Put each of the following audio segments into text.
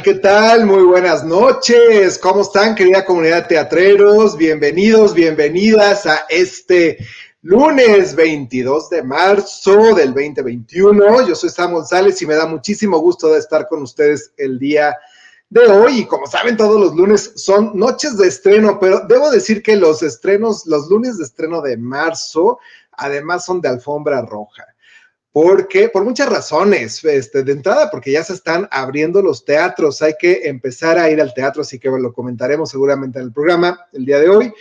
¿Qué tal? Muy buenas noches. ¿Cómo están, querida comunidad de teatreros? Bienvenidos, bienvenidas a este lunes 22 de marzo del 2021. Yo soy Sam González y me da muchísimo gusto de estar con ustedes el día de hoy. Y como saben, todos los lunes son noches de estreno, pero debo decir que los estrenos, los lunes de estreno de marzo, además son de alfombra roja porque por muchas razones, este, de entrada, porque ya se están abriendo los teatros, hay que empezar a ir al teatro, así que lo comentaremos seguramente en el programa el día de hoy,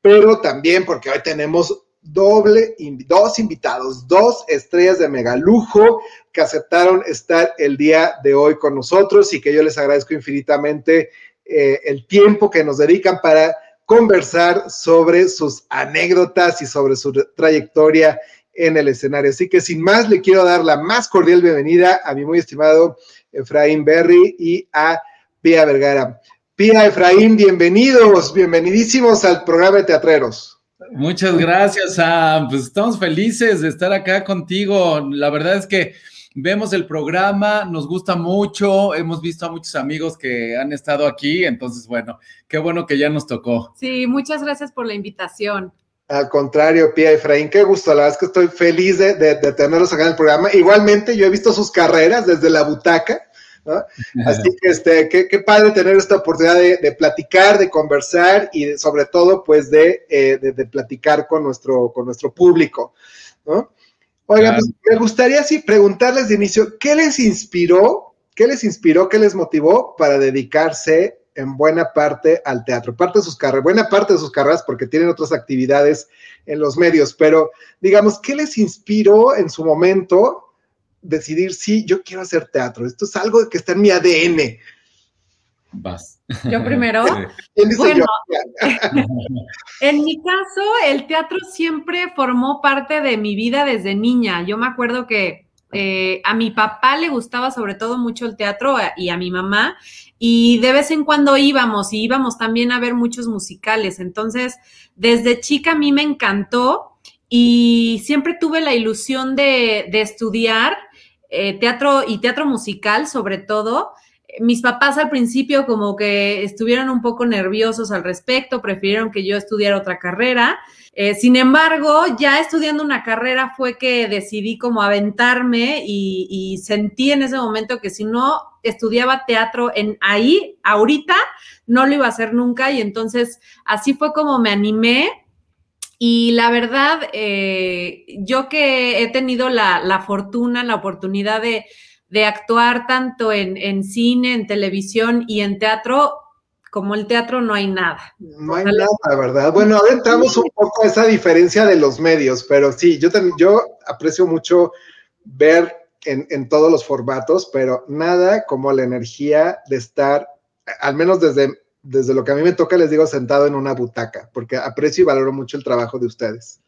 pero también porque hoy tenemos doble, dos invitados, dos estrellas de megalujo que aceptaron estar el día de hoy con nosotros y que yo les agradezco infinitamente eh, el tiempo que nos dedican para conversar sobre sus anécdotas y sobre su trayectoria en el escenario. Así que sin más, le quiero dar la más cordial bienvenida a mi muy estimado Efraín Berry y a Pía Vergara. Pía, Efraín, bienvenidos, bienvenidísimos al programa de Teatreros. Muchas gracias, Sam. Pues estamos felices de estar acá contigo. La verdad es que vemos el programa, nos gusta mucho, hemos visto a muchos amigos que han estado aquí, entonces, bueno, qué bueno que ya nos tocó. Sí, muchas gracias por la invitación. Al contrario, Pía Efraín, qué gusto. La verdad es que estoy feliz de, tenerlos acá en el programa. Igualmente, yo he visto sus carreras desde la butaca, ¿no? Así que, este, qué, padre tener esta oportunidad de, platicar, de conversar y sobre todo, pues, eh, de, platicar con nuestro, con nuestro público, ¿no? Oigan, pues, me gustaría así preguntarles de inicio, ¿qué les inspiró? ¿Qué les inspiró? ¿Qué les motivó para dedicarse en buena parte al teatro, parte de sus carreras, buena parte de sus carreras porque tienen otras actividades en los medios, pero digamos, ¿qué les inspiró en su momento decidir, sí, yo quiero hacer teatro? Esto es algo que está en mi ADN. Vas. Yo primero. Bueno, en mi caso, el teatro siempre formó parte de mi vida desde niña. Yo me acuerdo que eh, a mi papá le gustaba sobre todo mucho el teatro y a mi mamá, y de vez en cuando íbamos y íbamos también a ver muchos musicales. Entonces, desde chica a mí me encantó y siempre tuve la ilusión de, estudiar eh, teatro y teatro musical sobre todo. Mis papás al principio como que estuvieron un poco nerviosos al respecto, prefirieron que yo estudiara otra carrera. Eh, sin embargo, ya estudiando una carrera fue que decidí como aventarme y, sentí en ese momento que si no estudiaba teatro en ahí, ahorita, no lo iba a hacer nunca y entonces así fue como me animé. Y la verdad, eh, yo que he tenido la, fortuna, la oportunidad de, actuar tanto en, en, cine, en televisión y en teatro, como el teatro no hay nada. No hay nada, ¿verdad? Bueno, ahora entramos un poco a esa diferencia de los medios, pero sí, yo también, yo aprecio mucho ver en, todos los formatos, pero nada como la energía de estar, al menos desde, desde lo que a mí me toca, les digo, sentado en una butaca, porque aprecio y valoro mucho el trabajo de ustedes.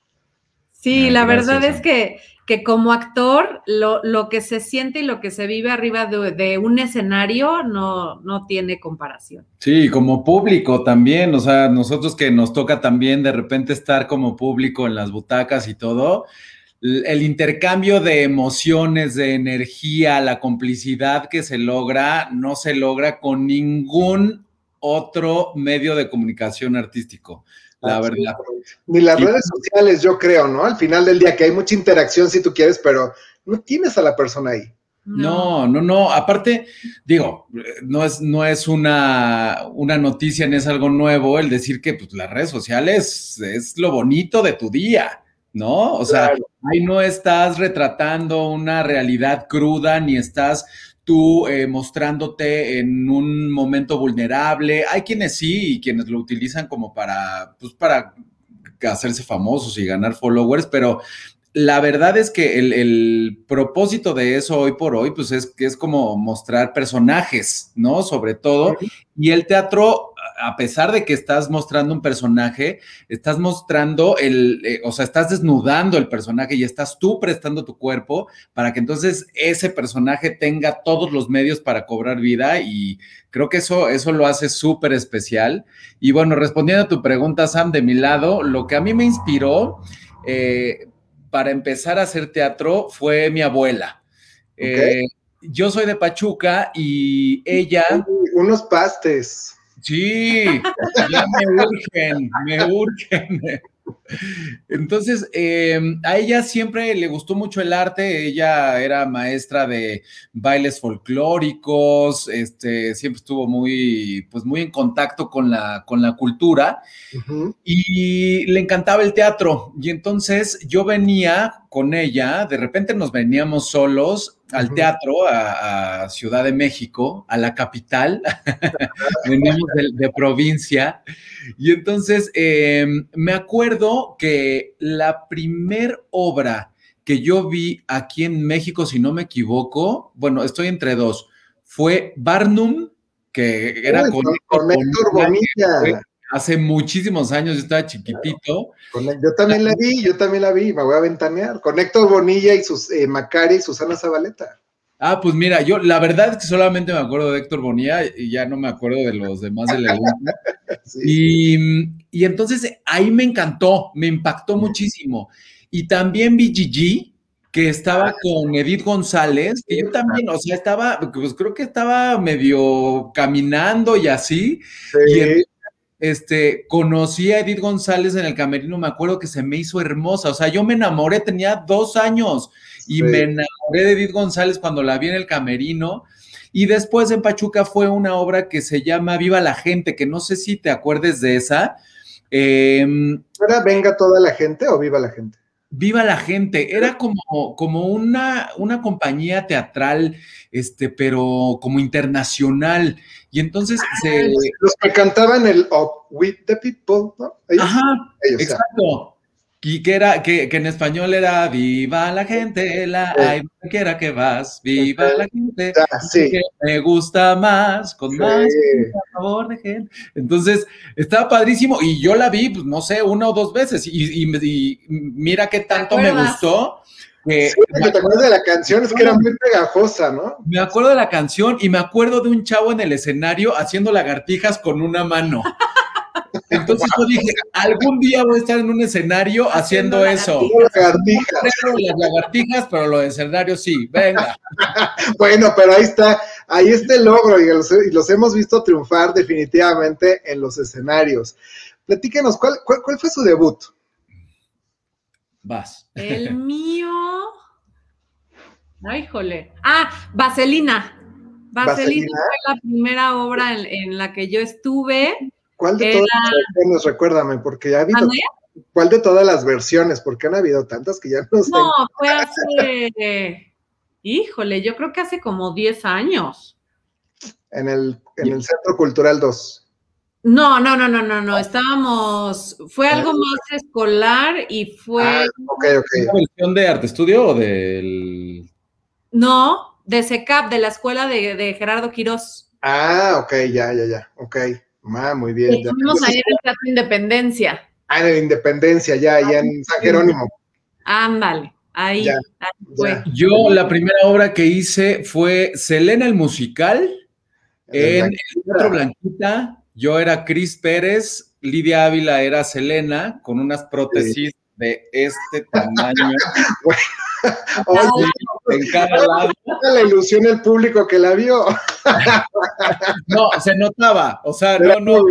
Sí, la verdad es que, que como actor, lo, lo, que se siente y lo que se vive arriba de, un escenario no, no tiene comparación. Sí, como público también, o sea, nosotros que nos toca también de repente estar como público en las butacas y todo, el intercambio de emociones, de energía, la complicidad que se logra, no se logra con ningún otro medio de comunicación artístico, la verdad. Ni las redes sociales, yo creo, ¿no? Al final del día, que hay mucha interacción si tú quieres, pero no tienes a la persona ahí. No, no, no. Aparte, digo, no es, no es una, una noticia, ni es algo nuevo el decir que pues, las redes sociales es lo bonito de tu día. ¿no? O sea, ahí no estás retratando una realidad cruda ni estás tú eh, mostrándote en un momento vulnerable. Hay quienes sí y quienes lo utilizan como para, pues para hacerse famosos y ganar followers, pero la verdad es que el, propósito de eso hoy por hoy, pues es que es como mostrar personajes, ¿no? Sobre todo. Y el teatro a pesar de que estás mostrando un personaje, estás mostrando el, eh, o sea, estás desnudando el personaje y estás tú prestando tu cuerpo para que entonces ese personaje tenga todos los medios para cobrar vida y creo que eso, eso lo hace súper especial. Y bueno, respondiendo a tu pregunta, Sam, de mi lado, lo que a mí me inspiró eh, para empezar a hacer teatro fue mi abuela. Eh, yo soy de Pachuca y ella. unos pastes. Sí, ya me urgen, me urgen. Entonces, em, a ella siempre le gustó mucho el arte, ella era maestra de bailes folclóricos, este, siempre estuvo muy, pues muy en contacto con la, con la cultura y le encantaba el teatro. Y entonces yo venía con ella, de repente nos veníamos solos al teatro, a, Ciudad de México, a la capital, venimos de, provincia, y entonces em, me acuerdo que la primer obra que yo vi aquí en México, si no me equivoco, bueno, estoy entre dos, fue Barnum, que era con, Héctor Bonilla. Hace muchísimos años, yo estaba chiquitito. yo también la vi, yo también la vi, me voy a ventanear, con Héctor Bonilla y sus eh, Macari y Susana Zabaleta. Ah, pues mira, yo la verdad es que solamente me acuerdo de Héctor Bonilla y ya no me acuerdo de los demás de la y, y, entonces ahí me encantó, me impactó muchísimo. Y también vi Gigi, que estaba ah. con Edith González, que yo también, o sea, estaba, pues creo que estaba medio caminando y así. Y este, conocí a Edith González en el camerino, me acuerdo que se me hizo hermosa, o sea, yo me enamoré, tenía dos años y me enamoré de Edith González cuando la vi en el camerino. Y después en Pachuca fue una obra que se llama Viva la Gente, que no sé si te acuerdes de esa. Em, ¿Era Venga toda la gente o Viva la gente? Viva la gente, era como, como una, una compañía teatral, este, pero como internacional. Y entonces ah, los que cantaban el Up with the People, ¿no? Ajá, exacto. Y que era, que, en español era Viva la gente, la hay quiera que vas, viva la gente, que me gusta más, con más favor de gente. Entonces, estaba padrísimo, y yo la vi, pues no sé, una o dos veces, y, y, mira qué tanto me gustó. Que, sí, te acuerdas de la canción, es que era muy pegajosa, ¿no? Me acuerdo de la canción y me acuerdo de un chavo en el escenario haciendo lagartijas con una mano. Entonces yo dije, algún día voy a estar en un escenario haciendo, eso. Lagartijas. las lagartijas, pero lo de escenario sí, venga. bueno, pero ahí está, ahí está el logro y los, hemos visto triunfar definitivamente en los escenarios. Platíquenos, ¿cuál, cuál, fue su debut? Vas. El mío. Ay, jole. Ah, Vaselina. Vaselina, fue la primera obra en, la que yo estuve. ¿Cuál de todas las versiones? Recuérdame, porque ya ha habido. ¿Cuál de todas las versiones? Porque han habido tantas que ya no sé. No, fue hace. híjole, yo creo que hace como 10 años. En el, en el Centro Cultural 2. No, no, no, no, no, no. Estábamos. Fue algo más escolar y fue. Ah, ok, ok. ¿Una versión de arte estudio o del.? No, de SECAP, de la escuela de, de Gerardo Quirós. Ah, ok, ya, ya, ya. Ok. Ah, muy bien. Estuvimos ahí en el Teatro Independencia. Ah, en Independencia, ya, allá en San Jerónimo. Ándale, ahí, fue. Yo la primera obra que hice fue Selena el musical en el Teatro Blanquita. Yo era Cris Pérez, Lidia Ávila era Selena, con unas prótesis de este tamaño. en cada lado. La ilusión el público que la vio. no, se notaba, o sea, no, no,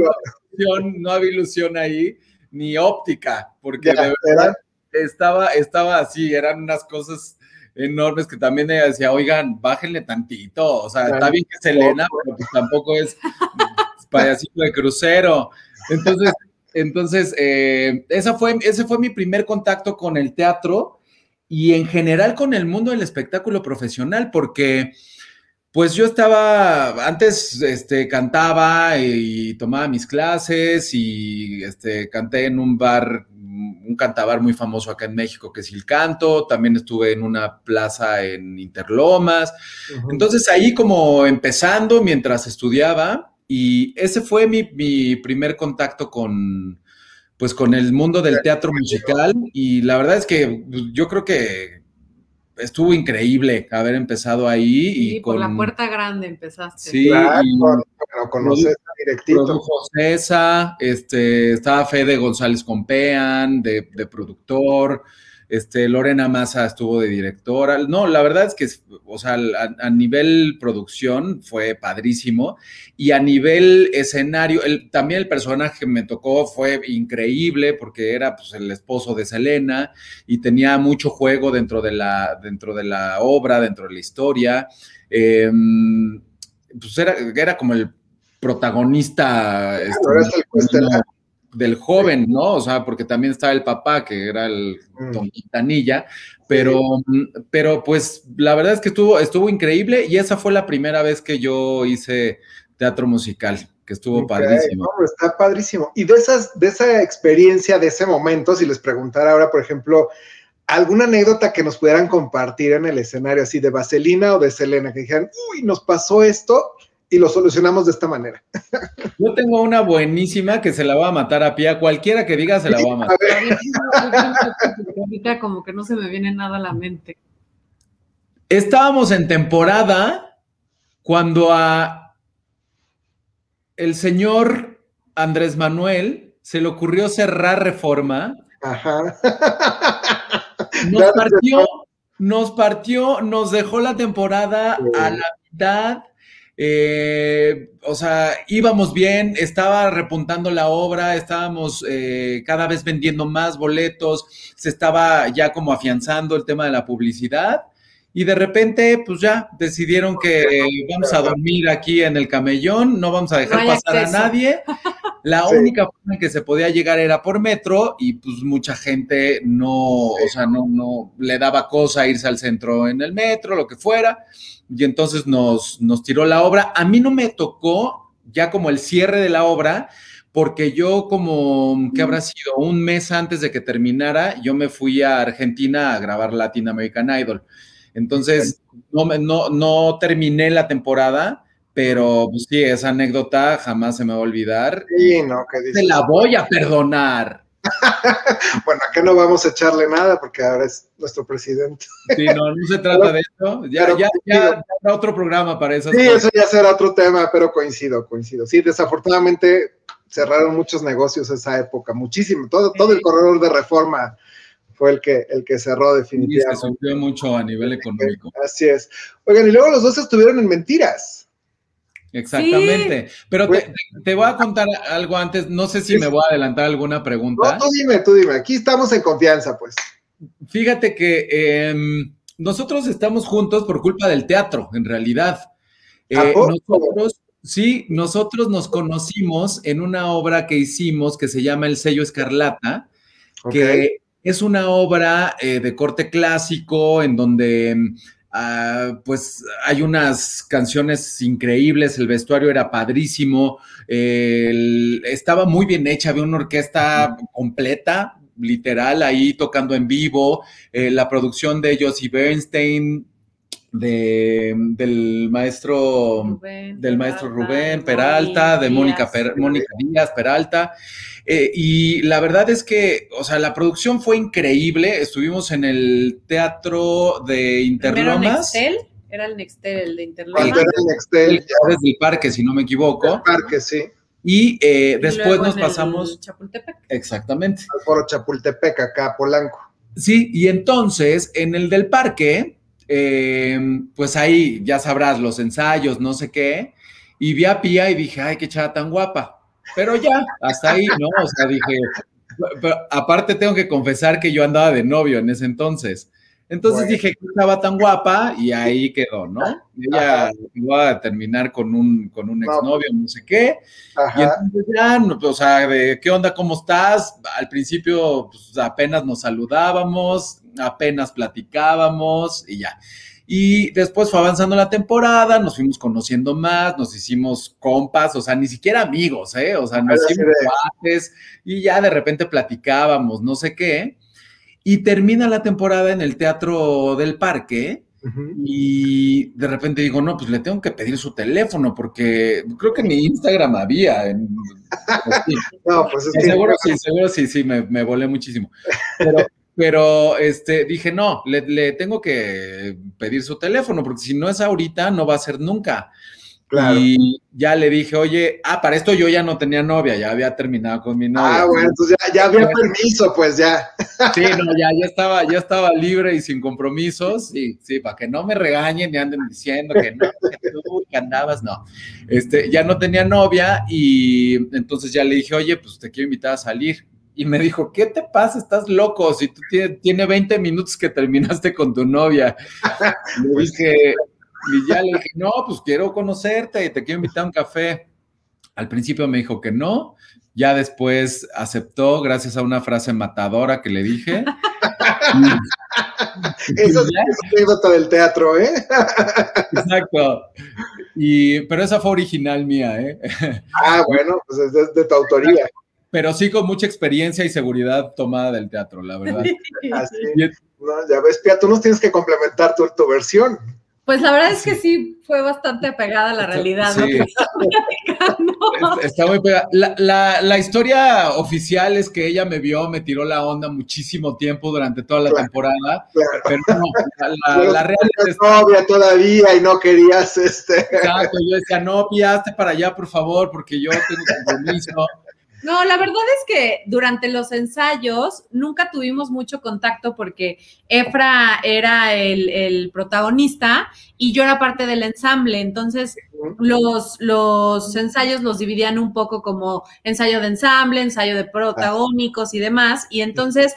no, había ilusión ahí, ni óptica, porque de verdad estaba, estaba así, eran unas cosas enormes que también ella decía, oigan, bájenle tantito, o sea, está bien que Selena, pero pues tampoco es payasito de crucero. Entonces, entonces, eh, esa fue, ese fue mi primer contacto con el teatro y en general con el mundo del espectáculo profesional, porque pues yo estaba, antes este, cantaba y tomaba mis clases y este, canté en un bar, un cantabar muy famoso acá en México que es El Canto, también estuve en una plaza en Interlomas, entonces ahí como empezando mientras estudiaba y ese fue mi, mi primer contacto con, pues con el mundo del teatro musical y la verdad es que pues, yo creo que estuvo increíble haber empezado ahí. y con, por la puerta grande empezaste. Sí, claro, con, directito. César, este, estaba Fede González Compean, de, de productor, este, Lorena Massa estuvo de directora. No, la verdad es que, o sea, a, nivel producción fue padrísimo y a nivel escenario, el, también el personaje que me tocó fue increíble porque era pues, el esposo de Selena y tenía mucho juego dentro de la, dentro de la obra, dentro de la historia. Em, pues era, era como el protagonista. Este, del joven, ¿no? O sea, porque también estaba el papá, que era el mm. Don Quintanilla, pero, pero pues la verdad es que estuvo, estuvo increíble y esa fue la primera vez que yo hice teatro musical, que estuvo padrísimo. está padrísimo. Y de, esas, de esa experiencia, de ese momento, si les preguntara ahora, por ejemplo, alguna anécdota que nos pudieran compartir en el escenario, así de Vaselina o de Selena, que dijeran, uy, nos pasó esto y lo solucionamos de esta manera. Yo tengo una buenísima que se la va a matar a pie. Cualquiera que diga se la va a matar. Ahorita como que no se me viene nada a la mente. Estábamos en temporada cuando a el señor Andrés Manuel se le ocurrió cerrar reforma. Ajá. Nos partió, nos partió, nos dejó la temporada a la mitad eh, o sea, íbamos bien, estaba repuntando la obra, estábamos eh, cada vez vendiendo más boletos, se estaba ya como afianzando el tema de la publicidad y de repente, pues ya decidieron que vamos a dormir aquí en el camellón, no vamos a dejar pasar a nadie. La única forma en que se podía llegar era por metro y pues mucha gente no, o sea, no, no le daba cosa irse al centro en el metro, lo que fuera y entonces nos, nos tiró la obra. A mí no me tocó ya como el cierre de la obra, porque yo como, ¿qué habrá sido? Un mes antes de que terminara, yo me fui a Argentina a grabar Latin American Idol. Entonces, no, no, no terminé la temporada, pero pues sí, esa anécdota jamás se me va a olvidar. Sí, no, ¿qué dices? la voy a perdonar. bueno, acá no vamos a echarle nada porque ahora es nuestro presidente. sí, no, no se trata de eso. Ya, ya, ya, otro programa para eso. Sí, eso ya será otro tema, pero coincido, coincido. Sí, desafortunadamente cerraron muchos negocios esa época, muchísimo. Todo, todo el corredor de reforma fue el que, el que cerró definitivamente. se sufrió mucho a nivel económico. Así es. Oigan, y luego los dos estuvieron en mentiras. Exactamente. Pero te, voy a contar algo antes. No sé si me voy a adelantar alguna pregunta. No, tú dime, tú dime. Aquí estamos en confianza, pues. Fíjate que em, nosotros estamos juntos por culpa del teatro, en realidad. Eh, nosotros, sí, nosotros nos conocimos en una obra que hicimos que se llama El Sello Escarlata, que es una obra eh, de corte clásico en donde em, Ah, pues hay unas canciones increíbles, el vestuario era padrísimo, estaba muy bien hecha, había una orquesta completa, literal, ahí tocando en vivo, eh, la producción de Josie Bernstein, de, del maestro del maestro Rubén Peralta, de Mónica, Mónica Díaz Peralta. Eh, y la verdad es que, o sea, la producción fue increíble. Estuvimos en el teatro de Interlomas. Era el Nextel, el de Interlomas. Era el Nextel. Desde el parque, si no me equivoco. El parque, sí. Y, eh, después nos pasamos. Chapultepec. Exactamente. Al foro Chapultepec, acá, Polanco. Sí, y entonces en el del parque, eh, pues ahí ya sabrás los ensayos, no sé qué. Y vi a Pía y dije, ay, qué chava tan guapa. Pero ya, hasta ahí, ¿no? O sea, dije, aparte tengo que confesar que yo andaba de novio en ese entonces. Entonces dije que estaba tan guapa y ahí quedó, ¿no? Ella iba a terminar con un, con un exnovio, no sé qué. Y entonces ya, o sea, de qué onda, cómo estás. Al principio pues, apenas nos saludábamos, apenas platicábamos y ya. Y después fue avanzando la temporada, nos fuimos conociendo más, nos hicimos compas, o sea, ni siquiera amigos, ¿eh? O sea, nos hicimos cuates y ya de repente platicábamos, no sé qué. Y termina la temporada en el Teatro del Parque. Y de repente digo, no, pues le tengo que pedir su teléfono porque creo que mi Instagram había. no, pues es Seguro sí, seguro sí, sí, me, me volé muchísimo. Pero, pero este, dije, no, le, tengo que pedir su teléfono, porque si no es ahorita, no va a ser nunca. Y ya le dije, oye, ah, para esto yo ya no tenía novia, ya había terminado con mi novia. Ah, bueno, entonces ya, había permiso, pues ya. Sí, no, ya, ya estaba, ya estaba libre y sin compromisos, sí, sí, para que no me regañen y anden diciendo que no, que tú que andabas, no. Este, ya no tenía novia y entonces ya le dije, oye, pues te quiero invitar a salir. Y me dijo, ¿qué te pasa? Estás loco, si tú tienes, tiene 20 minutos que terminaste con tu novia. Le dije, y ya le dije, no, pues quiero conocerte y te quiero invitar a un café. Al principio me dijo que no, ya después aceptó gracias a una frase matadora que le dije. Esa es anécdota del teatro, ¿eh? Exacto. Y, pero esa fue original mía, ¿eh? Ah, bueno, pues es de, tu autoría. Pero sí con mucha experiencia y seguridad tomada del teatro, la verdad. Así. ya ves, Pia, tú nos tienes que complementar tu, tu versión. Pues la verdad es que sí fue bastante pegada a la realidad. Sí. Está muy pegada. La, historia oficial es que ella me vio, me tiró la onda muchísimo tiempo durante toda la temporada. Pero no, la, la real es novia todavía y no querías este. Exacto, yo decía, no, piaste para allá, por favor, porque yo tengo compromiso. No, la verdad es que durante los ensayos nunca tuvimos mucho contacto porque Efra era el, protagonista y yo era parte del ensamble. Entonces, los, los ensayos los dividían un poco como ensayo de ensamble, ensayo de protagónicos y demás. Y entonces,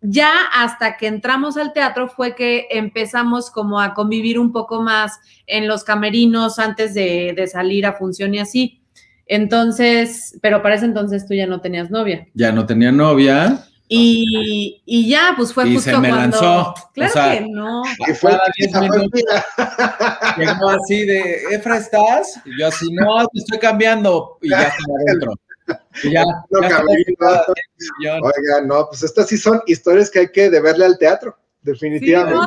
ya hasta que entramos al teatro fue que empezamos como a convivir un poco más en los camerinos antes de, de salir a función y así. Entonces, pero para ese entonces tú ya no tenías novia. Ya no tenía novia. Y, y ya, pues fue y justo se me cuando... lanzó. Claro que no. Y fue Llegó así de, Efra, ¿estás? Y yo así, no, te estoy cambiando. Y ya estaba adentro. Y ya, no, ya Oiga, no, pues estas sí son historias que hay que deberle al teatro definitivamente.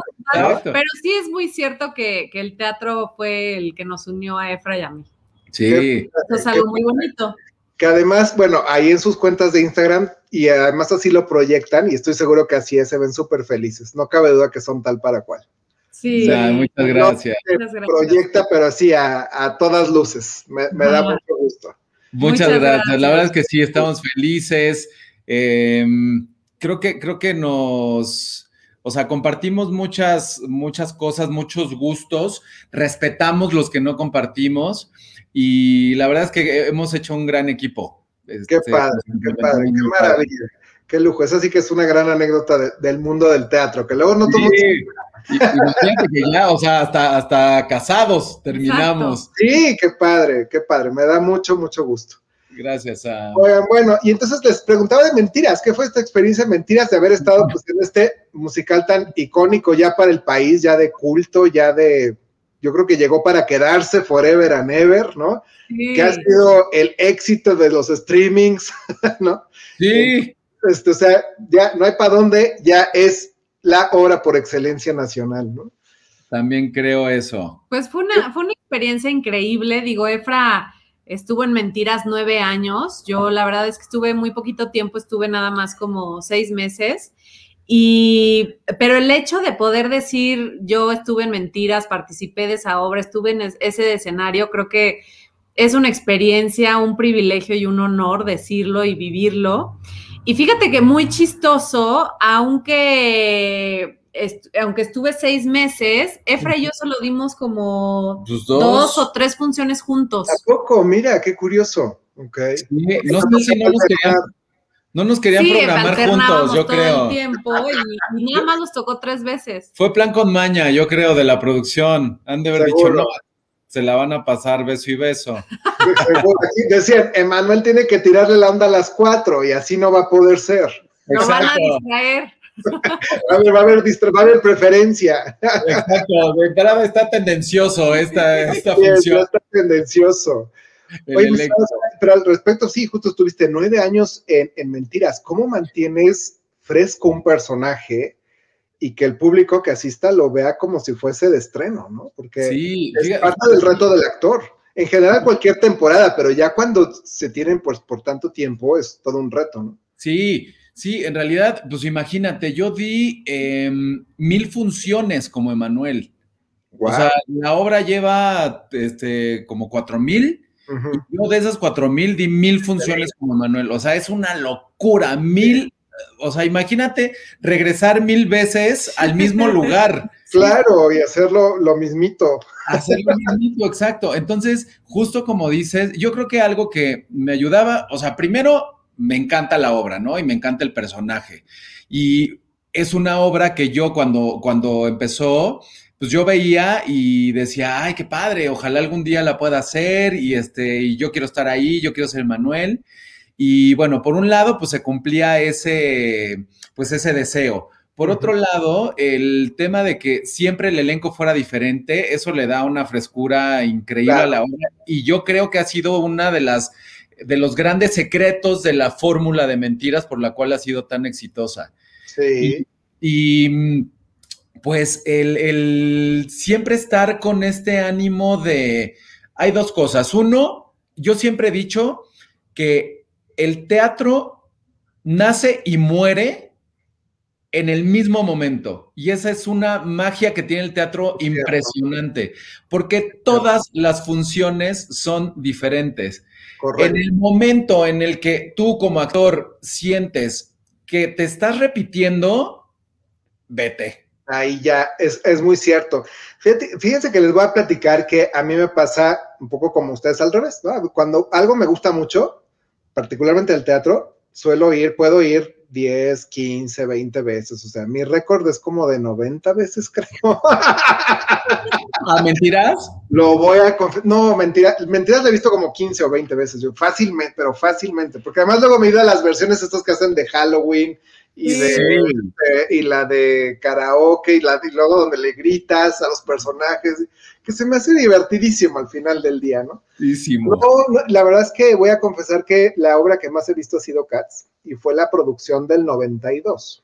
pero sí es muy cierto que, que, el teatro fue el que nos unió a Efra y a mí. Sí. Eso es algo muy bonito. Que además, bueno, ahí en sus cuentas de Instagram y además así lo proyectan y estoy seguro que así es, se ven súper felices. No cabe duda que son tal para cual. Sí. muchas gracias. proyecta, pero así a, todas luces. Me, da mucho gusto. Muchas, gracias. La verdad es que sí, estamos felices. Em, creo que, creo que nos o sea, compartimos muchas, muchas cosas, muchos gustos, respetamos los que no compartimos y la verdad es que hemos hecho un gran equipo. Qué este, padre, qué padre, qué maravilla, qué lujo. Esa sí que es una gran anécdota del mundo del teatro, que luego no. Sí. Imagínate que ya, o sea, hasta, hasta casados terminamos. Sí, qué padre, qué padre. Me da mucho, mucho gusto. Gracias a. Bueno, y entonces les preguntaba de mentiras, ¿qué fue esta experiencia de mentiras de haber estado pues, en este musical tan icónico ya para el país, ya de culto, ya de, yo creo que llegó para quedarse forever and ever, ¿no? Que ha sido el éxito de los streamings, ¿no? Sí. Este, o sea, ya no hay para dónde, ya es la obra por excelencia nacional, ¿no? También creo eso. Pues fue una, fue una experiencia increíble, digo, Efra estuvo en Mentiras nueve años. Yo la verdad es que estuve muy poquito tiempo, estuve nada más como seis meses. Y, pero el hecho de poder decir, yo estuve en Mentiras, participé de esa obra, estuve en ese escenario, creo que es una experiencia, un privilegio y un honor decirlo y vivirlo. Y fíjate que muy chistoso, aunque aunque estuve seis meses, Efra y yo solo dimos como pues dos. o tres funciones juntos. poco, Mira, qué curioso. Okay. no sé si no nos querían, no nos querían programar juntos, yo creo. El tiempo y, nada más nos tocó tres veces. Fue plan con maña, yo creo, de la producción. Han de haber dicho, no, se la van a pasar beso y beso. Decían, Emanuel tiene que tirarle la onda a las cuatro y así no va a poder ser. No van a distraer va, a haber, va, a haber, preferencia. Exacto, de entrada está tendencioso esta, esta función. Está tendencioso. Oye, pero al respecto, sí, justo estuviste nueve años en, en, Mentiras. ¿Cómo mantienes fresco un personaje y que el público que asista lo vea como si fuese de estreno, ¿no? Porque es parte del reto del actor. En general, cualquier temporada, pero ya cuando se tienen pues, por tanto tiempo es todo un reto, ¿no? Sí, Sí, en realidad, pues imagínate, yo di em, mil funciones como Emanuel. O sea, la obra lleva este, como cuatro mil. Yo de esas cuatro mil di mil funciones como Manuel. O sea, es una locura. Mil, o sea, imagínate regresar mil veces al mismo lugar. Claro, y hacerlo lo mismito. Hacerlo lo mismito, exacto. Entonces, justo como dices, yo creo que algo que me ayudaba, o sea, primero me encanta la obra, ¿no? Y me encanta el personaje. Y es una obra que yo cuando, cuando empezó, pues yo veía y decía, ay, qué padre, ojalá algún día la pueda hacer y, este, y yo quiero estar ahí, yo quiero ser Manuel. Y bueno, por un lado, pues se cumplía ese, pues ese deseo. Por otro lado, el tema de que siempre el elenco fuera diferente, eso le da una frescura increíble a la obra. Y yo creo que ha sido una de las de los grandes secretos de la fórmula de mentiras por la cual ha sido tan exitosa. Sí. y pues el, siempre estar con este ánimo de, hay dos cosas. Uno, yo siempre he dicho que el teatro nace y muere en el mismo momento. Y esa es una magia que tiene el teatro impresionante, porque todas las funciones son diferentes. En el momento en el que tú como actor sientes que te estás repitiendo, vete Ahí ya es, muy cierto. fíjense que les voy a platicar que a mí me pasa un poco como ustedes al revés, ¿no? Cuando algo me gusta mucho, particularmente el teatro, suelo ir, puedo ir 10, 15, 20 veces. O sea, mi récord es como de 90 veces, creo. ¿A mentiras? Lo voy a No, mentiras, mentiras le he visto como 15 o 20 veces, yo fácilmente, pero fácilmente. Porque además luego me he ido a las versiones estas que hacen de Halloween y, de, y la de karaoke y, la, y luego donde le gritas a los personajes, que se me hace divertidísimo al final del día, ¿no? No, la verdad es que voy a confesar que la obra que más he visto ha sido Cats y fue la producción del 92.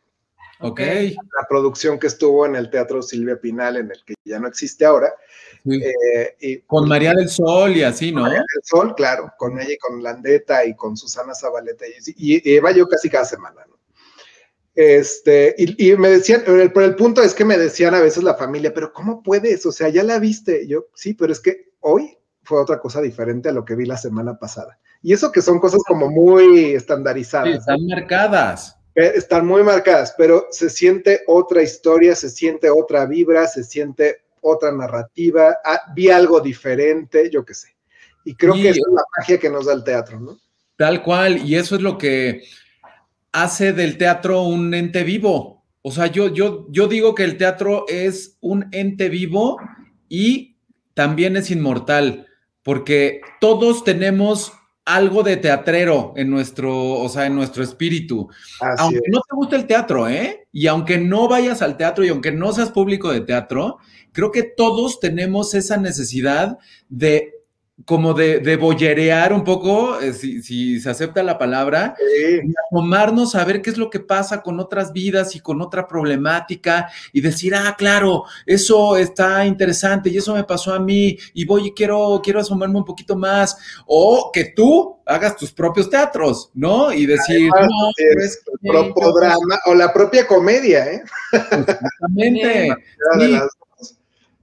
Ok. La producción que estuvo en el Teatro Silvia Pinal, en el que ya no existe ahora. Eh, y, con María del Sol y así, ¿no? María del Sol, claro, con ella y con Landeta y con Susana Zabaleta y, y, Eva yo casi cada semana, ¿no? Este, y, me decían, pero el punto es que me decían a veces la familia, pero ¿cómo puedes? O sea, ya la viste. Yo, sí, pero es que hoy fue otra cosa diferente a lo que vi la semana pasada. Y eso que son cosas como muy estandarizadas. Sí, están marcadas. Eh, están muy marcadas, pero se siente otra historia, se siente otra vibra, se siente otra narrativa. Ah, vi algo diferente, yo qué sé. Y creo que es la magia que nos da el teatro, ¿no? Tal cual, y eso es lo que hace del teatro un ente vivo. O sea, yo, yo, yo digo que el teatro es un ente vivo y también es inmortal, porque todos tenemos algo de teatrero en nuestro, o sea, en nuestro espíritu. aunque no te guste el teatro, ¿eh? Y aunque no vayas al teatro y aunque no seas público de teatro, creo que todos tenemos esa necesidad de como de, de bollerear un poco, eh, si, se acepta la palabra, y tomarnos a ver qué es lo que pasa con otras vidas y con otra problemática y decir, ah, claro, eso está interesante y eso me pasó a mí y voy y quiero, quiero asomarme un poquito más. O que tú hagas tus propios teatros, ¿no? Y decir, no, es el propio drama o la propia comedia, ¿eh? Exactamente.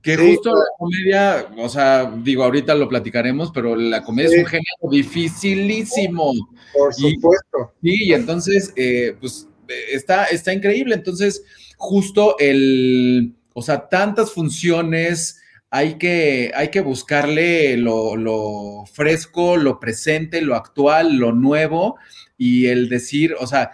Que justo la comedia, o sea, digo, ahorita lo platicaremos, pero la comedia es un género dificilísimo. Por supuesto. sí, y entonces, eh, pues, está, está increíble. Entonces, justo el, o sea, tantas funciones, hay que, hay que buscarle lo, lo fresco, lo presente, lo actual, lo nuevo, y el decir, o sea,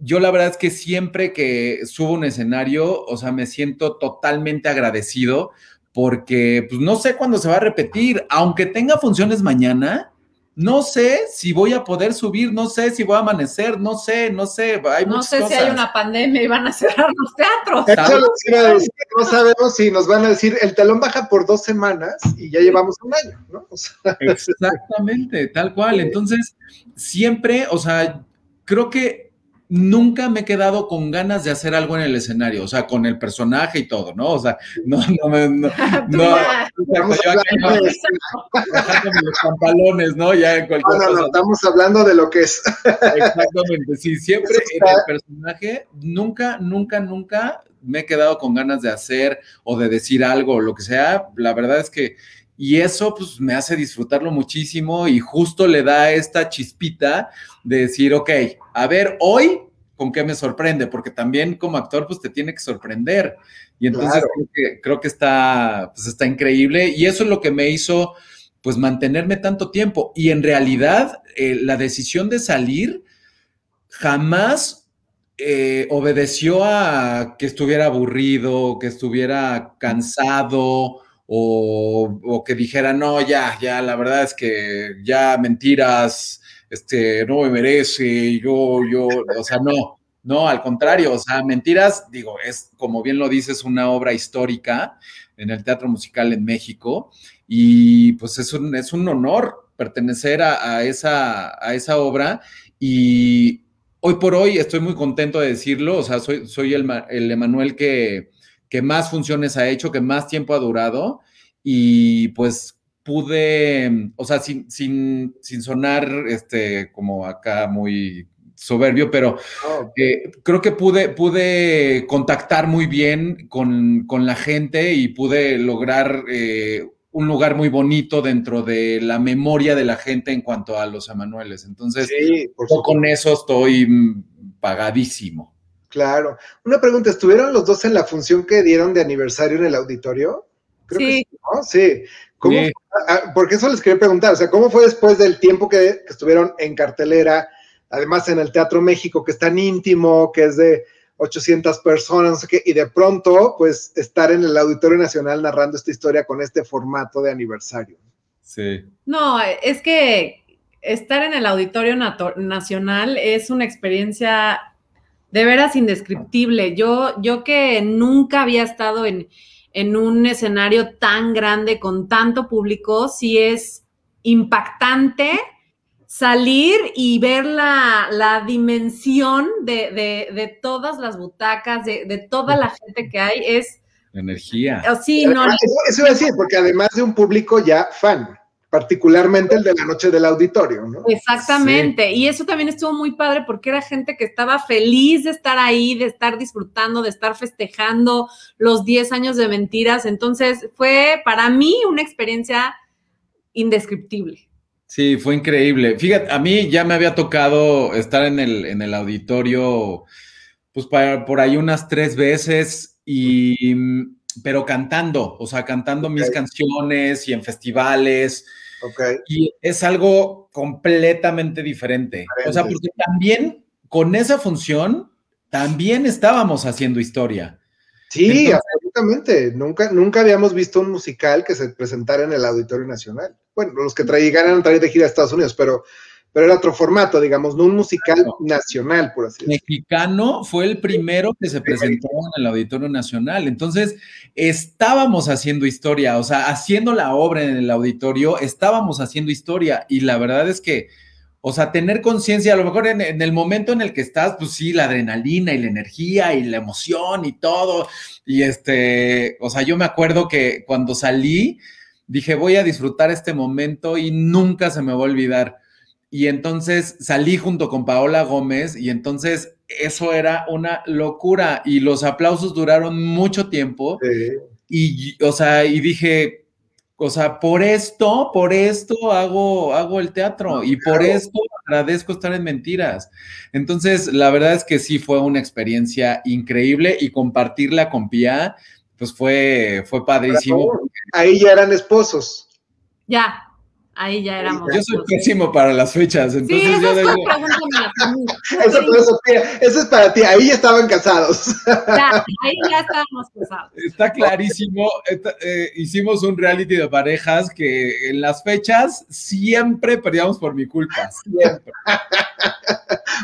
yo la verdad es que siempre que subo un escenario, o sea, me siento totalmente agradecido porque pues no sé cuándo se va a repetir, aunque tenga funciones mañana, no sé si voy a poder subir, no sé si voy a amanecer, no sé, no sé. Hay no sé si hay una pandemia y van a cerrar los teatros. no sabemos si nos van a decir, el talón baja por dos semanas y ya llevamos un año, ¿no? Exactamente, tal cual. Entonces, siempre, o sea, creo que nunca me he quedado con ganas de hacer algo en el escenario, o sea, con el personaje y todo, ¿no? O sea, no, no, no, no, no los pantalones, ¿no? Ya en cualquier no, no, no, estamos hablando de lo que es. Exactamente, sí, siempre en el personaje, nunca, nunca, nunca me he quedado con ganas de hacer o de decir algo o lo que sea, la verdad es que, y eso pues me hace disfrutarlo muchísimo y justo le da esta chispita de decir, ok, a ver, hoy con qué me sorprende, porque también como actor, pues te tiene que sorprender. Y entonces creo, que, está, pues está increíble. Y eso es lo que me hizo, pues, mantenerme tanto tiempo. Y en realidad, eh, la decisión de salir jamás eh, obedeció a que estuviera aburrido, que estuviera cansado. O, o, que dijera, no, ya, ya, la verdad es que ya mentiras, este, no me merece, yo, yo, o sea, no, no, al contrario, o sea, Mentiras, digo, es, como bien lo dices, una obra histórica en el teatro musical en México y pues es un, es un honor pertenecer a, esa, a esa obra y hoy por hoy estoy muy contento de decirlo, o sea, soy, soy el, el Emanuel que, que más funciones ha hecho, que más tiempo ha durado y pues pude, o sea, sin, sin, sin sonar este, como acá muy soberbio, pero oh, eh, creo que pude, pude contactar muy bien con, la gente y pude lograr eh, un lugar muy bonito dentro de la memoria de la gente en cuanto a los Emanueles. Entonces, con eso estoy pagadísimo. Claro. Una pregunta, ¿estuvieron los dos en la función que dieron de aniversario en el auditorio? Creo sí. Que sí, sí. ¿Cómo, ah, ah, porque eso les quería preguntar, o sea, ¿cómo fue después del tiempo que, estuvieron en cartelera, además en el Teatro México, que es tan íntimo, que es de 800 personas, no sé qué, y de pronto, pues, estar en el Auditorio Nacional narrando esta historia con este formato de aniversario? Sí. No, es que estar en el Auditorio Nacional es una experiencia de veras indescriptible. Yo, yo que nunca había estado en en un escenario tan grande con tanto público, sí es impactante salir y ver la, dimensión de, todas las butacas, de, toda la gente que hay, es... Energía. Sí, no, eso, eso iba a decir, porque además de un público ya fan particularmente el de la noche del auditorio, ¿no? Exactamente, y eso también estuvo muy padre porque era gente que estaba feliz de estar ahí, de estar disfrutando, de estar festejando los 10 años de mentiras, entonces fue para mí una experiencia indescriptible. Sí, fue increíble. Fíjate, a mí ya me había tocado estar en el, en el auditorio, pues para, por ahí unas tres veces y pero cantando, o sea, cantando mis canciones y en festivales. Y es algo completamente diferente. O sea, porque también con esa función, también estábamos haciendo historia. Sí, absolutamente. Nunca, nunca habíamos visto un musical que se presentara en el Auditorio Nacional. Bueno, los que traían traer de gira a Estados Unidos, pero pero era otro formato, digamos, no un musical nacional, por así decirlo. Mexicano fue el primero que se presentó en el Auditorio Nacional. Entonces, estábamos haciendo historia, o sea, haciendo la obra en el auditorio, estábamos haciendo historia. Y la verdad es que, o sea, tener conciencia, a lo mejor en, en, el momento en el que estás, pues sí, la adrenalina y la energía y la emoción y todo. Y este, o sea, yo me acuerdo que cuando salí, dije, voy a disfrutar este momento y nunca se me va a olvidar y entonces salí junto con Paola Gómez y entonces eso era una locura y los aplausos duraron mucho tiempo. Y, o sea, y dije, o sea, por esto, por esto hago, hago el teatro y por esto agradezco estar en mentiras. Entonces, la verdad es que sí fue una experiencia increíble y compartirla con Pia, pues fue, fue padrísimo. Ahí ya eran esposos. Ya, Ahí ya éramos. Yo soy pésimo para las fechas, entonces sí, yo digo... eso, eso, eso, es para ti, ahí ya estaban casados. Ya, ahí ya estábamos casados. Está clarísimo, eh, hicimos un reality de parejas que en las fechas siempre perdíamos por mi culpa, siempre.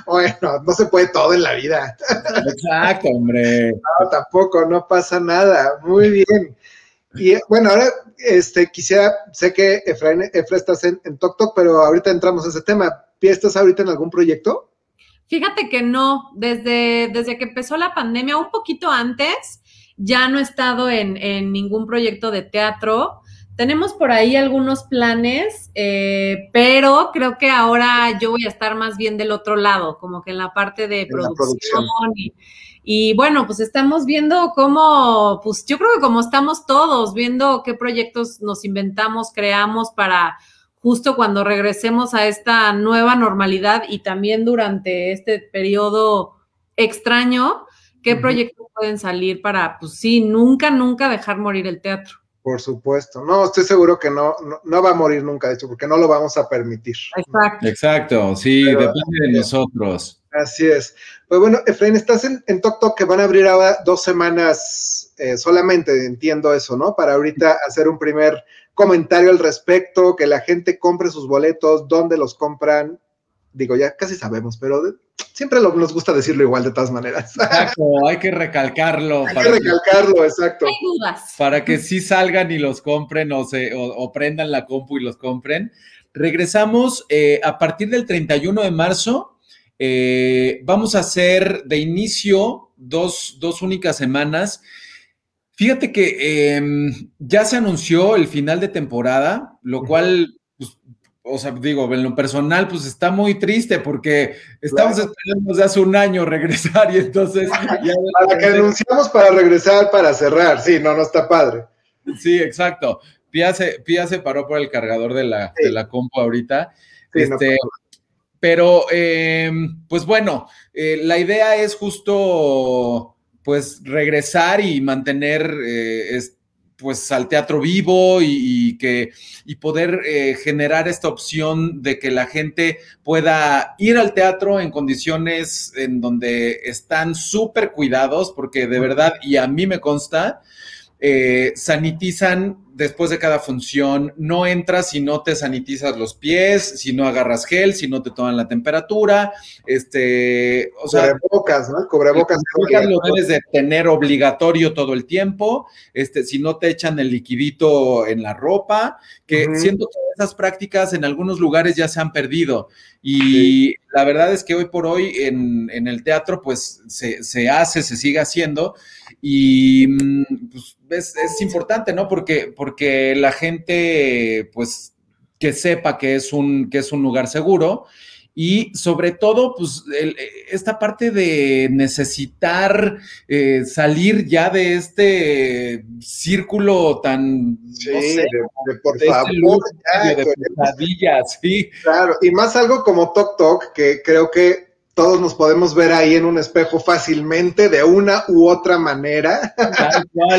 bueno, no se puede todo en la vida. Exacto, hombre. No, tampoco, no pasa nada. Muy bien. Y bueno, ahora este, quisiera, sé que Efraín, Efra estás en, en Tok pero ahorita entramos en ese tema. ¿Estás ahorita en algún proyecto? Fíjate que no, desde, desde que empezó la pandemia, un poquito antes, ya no he estado en, en ningún proyecto de teatro. tenemos por ahí algunos planes, eh, pero creo que ahora yo voy a estar más bien del otro lado, como que en la parte de producción, Y, bueno, pues estamos viendo cómo, pues yo creo que como estamos todos, viendo qué proyectos nos inventamos, creamos para justo cuando regresemos a esta nueva normalidad y también durante este periodo extraño, qué proyectos pueden salir para, pues sí, nunca, nunca dejar morir el teatro. Por supuesto. No, estoy seguro que no, no, va a morir nunca, de hecho, porque no lo vamos a permitir. Exacto. Exacto, sí, depende de nosotros. Así es. Pues bueno, Efraín, estás en, en Tok que van a abrir ahora dos semanas eh, solamente, entiendo eso, ¿no? Para ahorita hacer un primer comentario al respecto, que la gente compre sus boletos, dónde los compran. Digo, ya casi sabemos, pero siempre nos gusta decirlo igual de todas maneras. Exacto, hay que recalcarlo. Hay que recalcarlo, exacto. Hay dudas. Para que sí salgan y los compren o, se, o, prendan la compu y los compren. Regresamos eh, a partir del 31 de marzo. Eh, vamos a hacer de inicio dos, dos únicas semanas. Fíjate que em, ya se anunció el final de temporada, lo cual pues, o sea, digo, en lo personal, pues está muy triste porque estamos esperando desde hace un año regresar y entonces... Ya para que anunciamos para regresar, para cerrar, sí, no, no está padre. Sí, exacto. Pía se, paró por el cargador de la, de la compu ahorita. este, pero, em, pues bueno, eh, la idea es justo, pues, regresar y mantener... Eh, pues al teatro vivo y, que y poder eh, generar esta opción de que la gente pueda ir al teatro en condiciones en donde están súper cuidados, porque de verdad, y a mí me consta, sanitizan después de cada función, no entras si no te sanitizas los pies, si no agarras gel, si no te toman la temperatura, este, o sea, cubrebocas, ¿no? Cubrebocas. Lo debes de tener obligatorio todo el tiempo, este, si no te echan el liquidito en la ropa, que siento que esas prácticas en algunos lugares ya se han perdido y la verdad es que hoy por hoy en, en el teatro pues se, se hace, se sigue haciendo y mm, pues, es, importante, ¿no? Porque, porque la gente, pues, que sepa que es un, que es un lugar seguro y sobre todo, pues, esta parte de necesitar eh, salir ya de este círculo tan, sí, de, por este favor, de, sí. Claro, y más algo como Tok Tok, que creo que todos nos podemos ver ahí en un espejo fácilmente, de una u otra manera.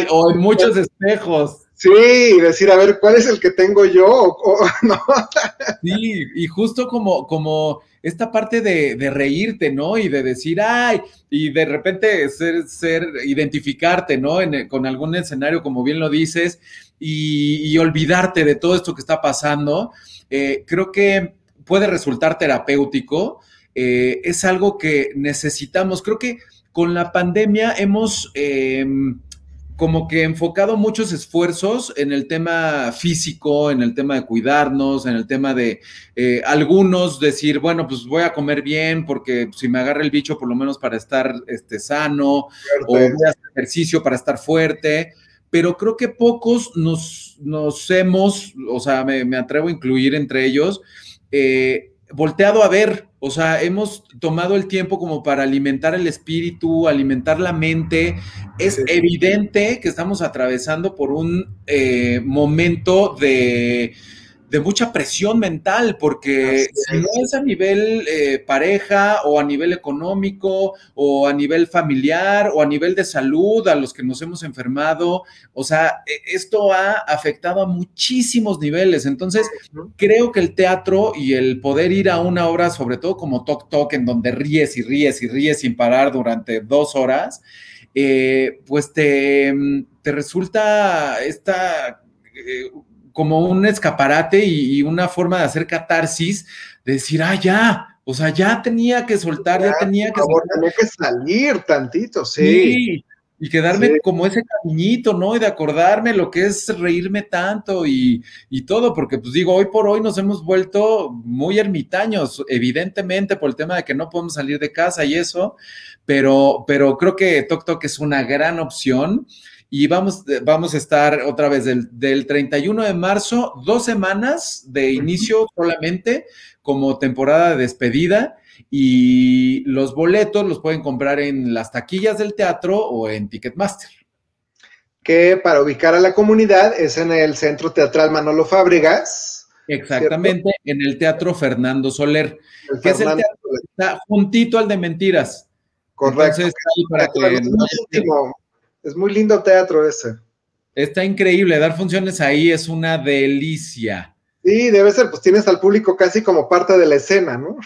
o en muchos espejos. Sí, decir, a ver, ¿cuál es el que tengo yo? Sí, y justo como, como esta parte de, reírte, ¿no? Y de decir, ay, y de repente ser, ser identificarte, ¿no? con algún escenario, como bien lo dices, y, olvidarte de todo esto que está pasando, eh, creo que puede resultar terapéutico eh, es algo que necesitamos. Creo que con la pandemia hemos em, como que enfocado muchos esfuerzos en el tema físico, en el tema de cuidarnos, en el tema de eh, algunos decir, bueno, pues voy a comer bien porque si me agarra el bicho, por lo menos para estar este, sano, o voy a hacer ejercicio para estar fuerte. Pero creo que pocos nos, nos hemos, o sea, me, atrevo a incluir entre ellos, eh, volteado a ver, o sea, hemos tomado el tiempo como para alimentar el espíritu, alimentar la mente. Es evidente que estamos atravesando por un eh, momento de de mucha presión mental, porque si no es a nivel eh, pareja o a nivel económico o a nivel familiar o a nivel de salud, a los que nos hemos enfermado, o sea, e, esto ha afectado a muchísimos niveles. Entonces, creo que el teatro y el poder ir a una obra, sobre todo como Tok Tok, en donde ríes y ríes y ríes sin parar durante dos horas, eh, pues te, te resulta esta... Eh, como un escaparate y, una forma de hacer catarsis, de decir, ah, ya, o sea, ya tenía que soltar, ya, tenía que Tenía que salir tantito, sí. y quedarme como ese cariñito, ¿no? Y de acordarme lo que es reírme tanto y, y, todo, porque pues digo, hoy por hoy nos hemos vuelto muy ermitaños, evidentemente por el tema de que no podemos salir de casa y eso, pero, pero creo que Tok Tok es una gran opción y vamos, vamos a estar otra vez del, del 31 de marzo, dos semanas de inicio solamente como temporada de despedida y los boletos los pueden comprar en las taquillas del teatro o en Ticketmaster. Que para ubicar a la comunidad es en el Centro Teatral Manolo Fábregas. Exactamente, en el Teatro Fernando Soler, que es el teatro que está juntito al de Mentiras. Correcto. Es muy lindo teatro ese. Está increíble, dar funciones ahí es una delicia. Sí, debe ser, pues tienes al público casi como parte de la escena, ¿no?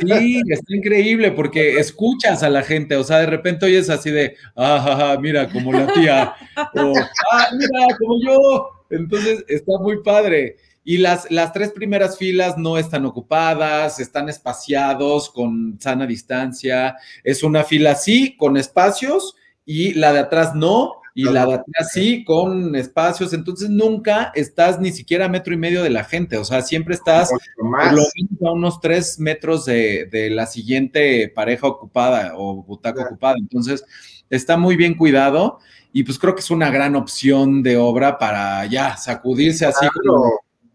Sí, está increíble porque escuchas a la gente, o sea, de repente oyes así de, ah, mira, como la tía, o, ah, mira, como yo. Entonces, está muy padre. Y las, las tres primeras filas no están ocupadas, están espaciados con sana distancia. Es una fila así, con espacios, y la de atrás no, y la de atrás sí, con espacios, entonces nunca estás ni siquiera a metro y medio de la gente, o sea, siempre estás a unos tres metros de, la siguiente pareja ocupada o butaca ocupada, entonces está muy bien cuidado y pues creo que es una gran opción de obra para ya sacudirse así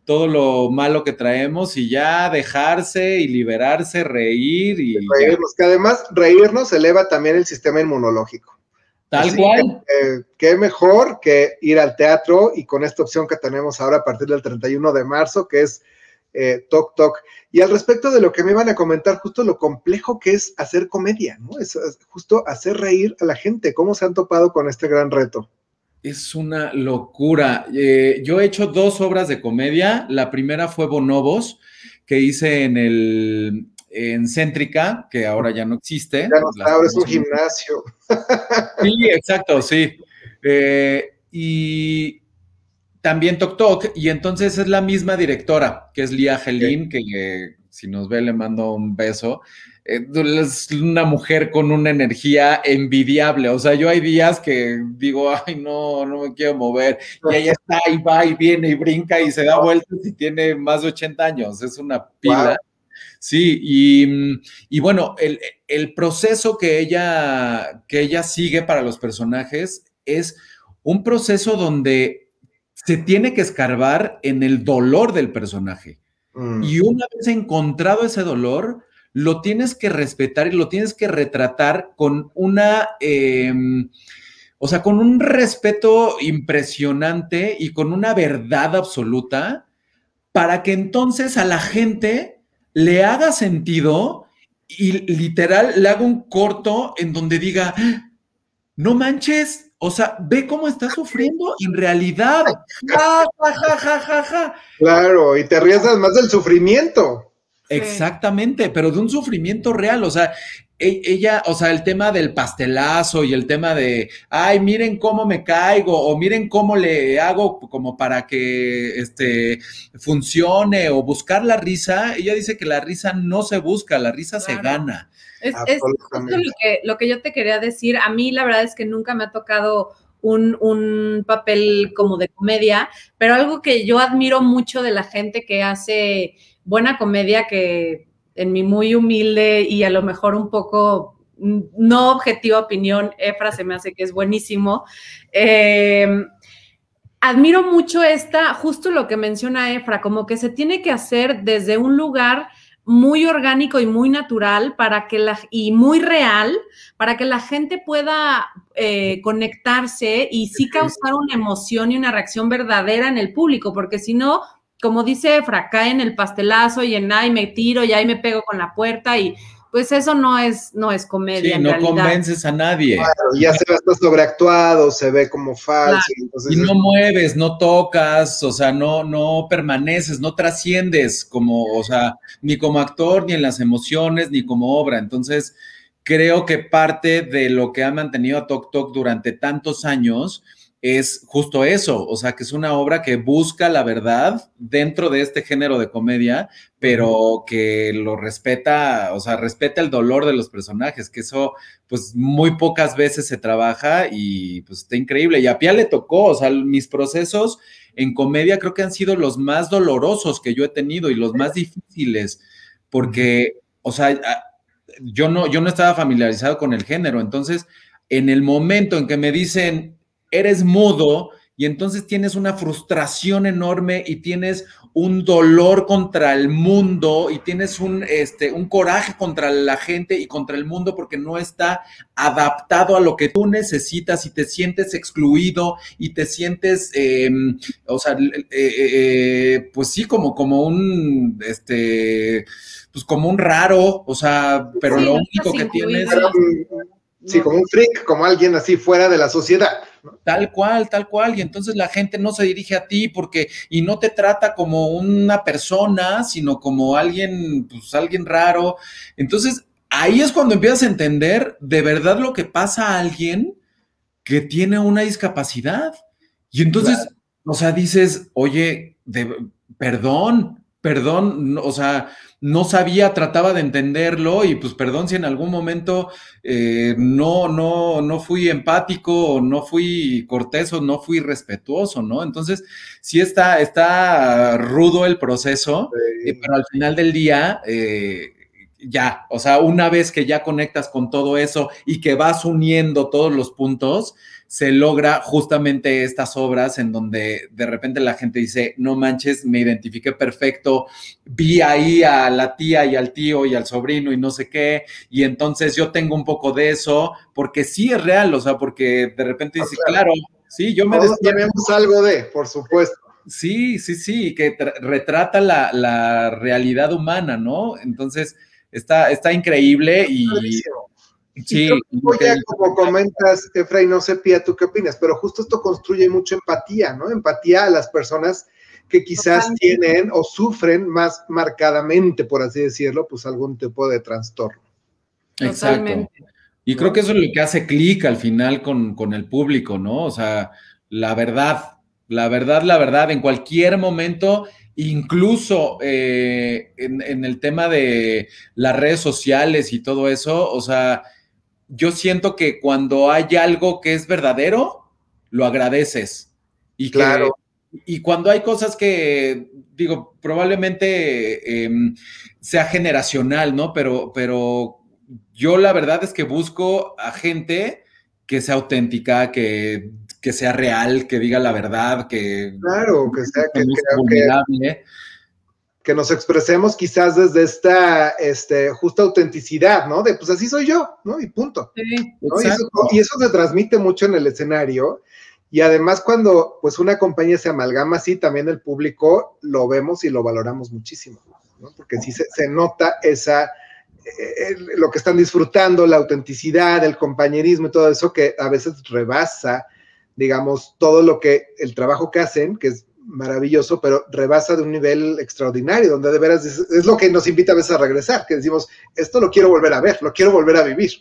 todo lo malo que traemos y ya dejarse y liberarse, reír y... Reírnos, que además reírnos eleva también el sistema inmunológico. Tal cual. Eh, qué mejor que ir al teatro y con esta opción que tenemos ahora a partir del 31 de marzo, que es eh, Tok Tok. Y al respecto de lo que me iban a comentar, justo lo complejo que es hacer comedia, ¿no? Es, justo hacer reír a la gente. ¿Cómo se han topado con este gran reto? Es una locura. Eh, yo he hecho dos obras de comedia. La primera fue Bonobos, que hice en el en Céntrica, que ahora ya no existe. Ya no ahora es un gimnasio. Sí, exacto, sí. Eh, y también Tok Tok, y entonces es la misma directora, que es Lía Gelín, que si nos ve le mando un beso. Eh, es una mujer con una energía envidiable. O sea, yo hay días que digo, ay, no, no me quiero mover. Y ella está y va y viene y brinca y se da vueltas y tiene más de 80 años. Es una pila. Sí, y, bueno, el, proceso que ella, que ella sigue para los personajes es un proceso donde se tiene que escarbar en el dolor del personaje. Mm. Y una vez encontrado ese dolor, lo tienes que respetar y lo tienes que retratar con una, em, o sea, con un respeto impresionante y con una verdad absoluta para que entonces a la gente le haga sentido y literal le haga un corto en donde diga, no manches, o sea, ve cómo está sufriendo en realidad. claro, y te ríes más del sufrimiento. Exactamente, pero de un sufrimiento real, o sea, ella, o sea, el tema del pastelazo y el tema de, ay, miren cómo me caigo o miren cómo le hago como para que este funcione o buscar la risa, ella dice que la risa no se busca, la risa se gana. Es, justo lo que, lo que yo te quería decir. A mí la verdad es que nunca me ha tocado un, un, papel como de comedia, pero algo que yo admiro mucho de la gente que hace buena comedia, que en mi muy humilde y a lo mejor un poco no objetiva opinión, Efra se me hace que es buenísimo. Em, admiro mucho esta, justo lo que menciona Efra, como que se tiene que hacer desde un lugar muy orgánico y muy natural para que la, y muy real para que la gente pueda eh, conectarse y sí causar una emoción y una reacción verdadera en el público, porque si no, como dice Efra, cae en el pastelazo y en ahí me tiro y ahí me pego con la puerta y pues eso no es, no es comedia. Sí, no convences a nadie. ya se ve hasta sobreactuado, se ve como falso. y no mueves, no tocas, o sea, no, no permaneces, no trasciendes como, o sea, ni como actor, ni en las emociones, ni como obra. Entonces, creo que parte de lo que ha mantenido a Tok Tok durante tantos años es justo eso, o sea, que es una obra que busca la verdad dentro de este género de comedia, pero que lo respeta, o sea, respeta el dolor de los personajes, que eso pues muy pocas veces se trabaja y pues está increíble. Y a Pia le tocó, o sea, mis procesos en comedia creo que han sido los más dolorosos que yo he tenido y los más difíciles, porque, o sea, yo no, yo no estaba familiarizado con el género, entonces, en el momento en que me dicen, eres mudo y entonces tienes una frustración enorme y tienes un dolor contra el mundo y tienes un, este, un coraje contra la gente y contra el mundo porque no está adaptado a lo que tú necesitas y te sientes excluido y te sientes, em, o sea, eh, eh, pues sí, como, como un, este, pues como un raro, o sea, pero lo único que tienes... Sí, como un freak, como alguien así fuera de la sociedad. Tal cual, tal cual. Y entonces la gente no se dirige a ti porque, y no te trata como una persona, sino como alguien, pues alguien raro. Entonces, ahí es cuando empiezas a entender de verdad lo que pasa a alguien que tiene una discapacidad. Y entonces, o sea, dices, oye, perdón, perdón, o sea, no sabía, trataba de entenderlo y pues perdón si en algún momento eh, no, no, no fui empático o no fui cortés o no fui respetuoso, ¿no? Entonces, sí está, está rudo el proceso, eh, pero al final del día... Eh, ya, o sea, una vez que ya conectas con todo eso y que vas uniendo todos los puntos, se logra justamente estas obras en donde de repente la gente dice, no manches, me identifiqué perfecto, vi ahí a la tía y al tío y al sobrino y no sé qué, y entonces yo tengo un poco de eso, porque sí es real, o sea, porque de repente dice, claro, sí, yo me... tenemos algo de, por supuesto. Sí, sí, sí, que retrata la, la, realidad humana, ¿no? Entonces, está, está increíble y... Sí, como comentas, Efraín, no sé, Pía, ¿tú qué opinas? Pero justo esto construye mucho empatía, ¿no? Empatía a las personas que quizás tienen o sufren más marcadamente, por así decirlo, pues algún tipo de trastorno. Exacto. Y creo que eso es lo que hace clic al final con, el público, ¿no? O sea, la verdad, la verdad, la verdad, en cualquier momento, incluso eh, en, en el tema de las redes sociales y todo eso, o sea, yo siento que cuando hay algo que es verdadero, lo agradeces. Y claro. y cuando hay cosas que, digo, probablemente em, sea generacional, ¿no? Pero, pero yo la verdad es que busco a gente que sea auténtica, que, sea real, que diga la verdad, que... Claro, que sea que, que, que nos expresemos quizás desde esta este, justa autenticidad, ¿no? De pues así soy yo, ¿no? Y punto. Sí, y, eso, se transmite mucho en el escenario. Y además cuando pues una compañía se amalgama así, también el público lo vemos y lo valoramos muchísimo, ¿no? Porque sí se, nota esa, eh, lo que están disfrutando, la autenticidad, el compañerismo y todo eso que a veces rebasa, digamos, todo lo que, el trabajo que hacen, que es maravilloso, pero rebasa de un nivel extraordinario, donde de veras es, lo que nos invita a veces a regresar, que decimos, esto lo quiero volver a ver, lo quiero volver a vivir.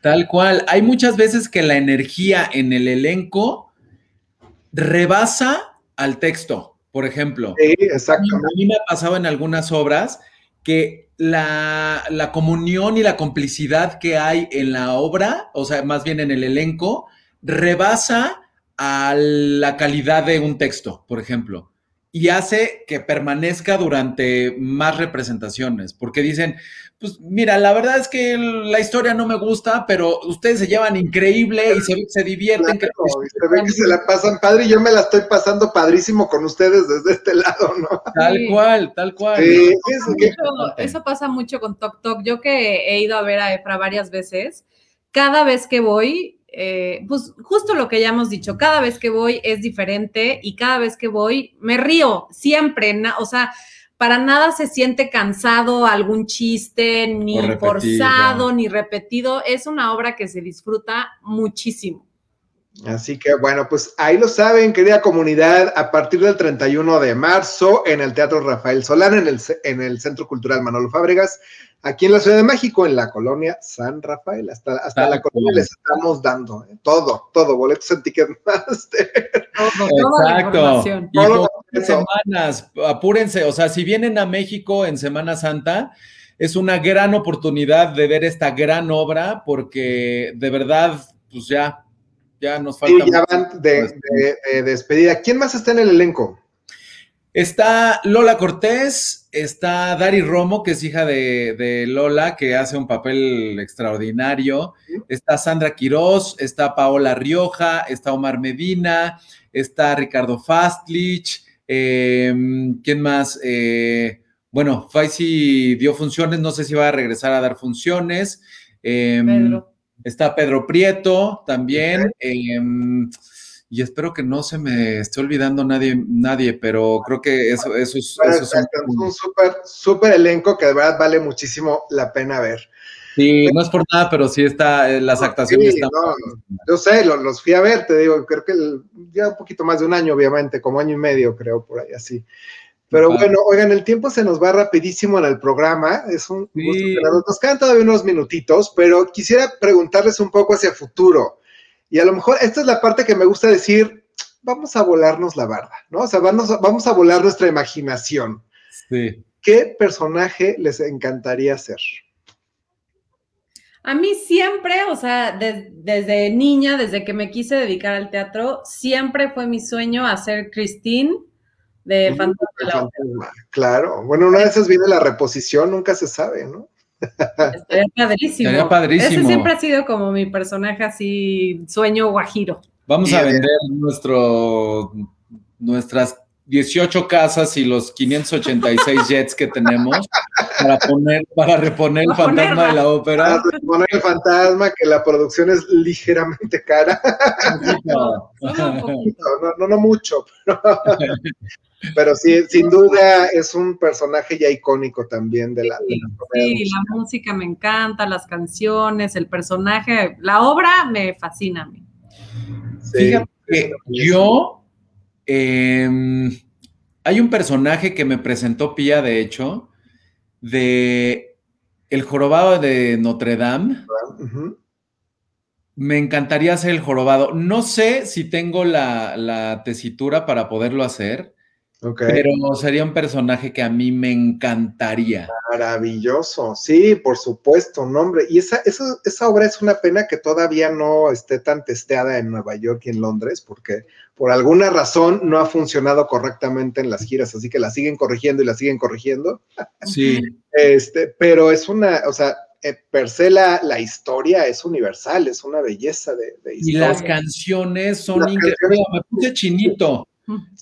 Tal cual. Hay muchas veces que la energía en el elenco rebasa al texto, por ejemplo. Sí, exactamente. A mí me ha pasado en algunas obras que la, la comunión y la complicidad que hay en la obra, o sea, más bien en el elenco, rebasa a la calidad de un texto, por ejemplo, y hace que permanezca durante más representaciones, porque dicen, pues mira, la verdad es que la historia no me gusta, pero ustedes se llevan increíble y se, divierten. que se ven que se la pasan padre y yo me la estoy pasando padrísimo con ustedes desde este lado, ¿no? Tal cual, tal cual. eso, pasa mucho con Tok Tok. Yo que he ido a ver a Efra varias veces, cada vez que voy, eh, pues justo lo que ya hemos dicho, cada vez que voy es diferente y cada vez que voy me río, siempre, o sea, para nada se siente cansado algún chiste, ni forzado, ni repetido, es una obra que se disfruta muchísimo. Así que bueno, pues ahí lo saben, querida comunidad, a partir del 31 de marzo en el Teatro Rafael Solán, en el, en el Centro Cultural Manolo Fábregas, aquí en la Ciudad de México, en la colonia San Rafael. Hasta, hasta la colonia les estamos dando ¿eh? todo, todo, boletos en Ticketmaster. Todo, Exacto. y semanas, apúrense, o sea, si vienen a México en Semana Santa, es una gran oportunidad de ver esta gran obra, porque de verdad, pues ya, ya nos falta. Sí, ya van de, de despedida. ¿Quién más está en el elenco? Está Lola Cortés, está Dari Romo, que es hija de, Lola, que hace un papel extraordinario. Está Sandra Quiroz, está Paola Rioja, está Omar Medina, está Ricardo Fastlich, em, ¿quién más? Eh, bueno, Faisy dio funciones, no sé si va a regresar a dar funciones. Em, Pedro. Está Pedro Prieto también. Em, y espero que no se me esté olvidando nadie, nadie pero creo que eso, eso es, un súper, súper elenco que de verdad vale muchísimo la pena ver. Sí, no es por nada, pero sí está, eh, las actuaciones están. yo sé, los, fui a ver, te digo, creo que ya un poquito más de un año, obviamente, como año y medio, creo, por ahí así. Pero bueno, oigan, el tiempo se nos va rapidísimo en el programa. Es un gusto Nos quedan todavía unos minutitos, pero quisiera preguntarles un poco hacia futuro. Y a lo mejor esta es la parte que me gusta decir, vamos a volarnos la barda, ¿no? O sea, vamos, vamos a volar nuestra imaginación. Sí. ¿Qué personaje les encantaría ser? A mí siempre, o sea, desde niña, desde que me quise dedicar al teatro, siempre fue mi sueño hacer Christine de Fantasma. Claro, bueno, una vez esas viene la reposición, nunca se sabe, ¿no? Estaría padrísimo. Estaría padrísimo. Ese siempre ha sido como mi personaje así, sueño guajiro. Vamos a vender nuestro, nuestras 18 casas y los 586 jets que tenemos para poner, para reponer el fantasma de la ópera. Para reponer el fantasma, que la producción es ligeramente cara. No, no, no, mucho, pero, sí, sin duda es un personaje ya icónico también de la. Sí, la, música me encanta, las canciones, el personaje, la obra me fascina a mí. Fíjate que yo Em, hay un personaje que me presentó Pía, de hecho, de El Jorobado de Notre Dame. Me encantaría hacer el jorobado. No sé si tengo la, la tesitura para poderlo hacer, pero sería un personaje que a mí me encantaría. Maravilloso, sí, por supuesto, nombre. Y esa, esa, esa, obra es una pena que todavía no esté tan testeada en Nueva York y en Londres, porque por alguna razón no ha funcionado correctamente en las giras, así que la siguen corrigiendo y la siguen corrigiendo. Sí. Este, pero es una, o sea, eh, per se la, historia es universal, es una belleza de, historia. Y las canciones son increíbles. Me puse chinito.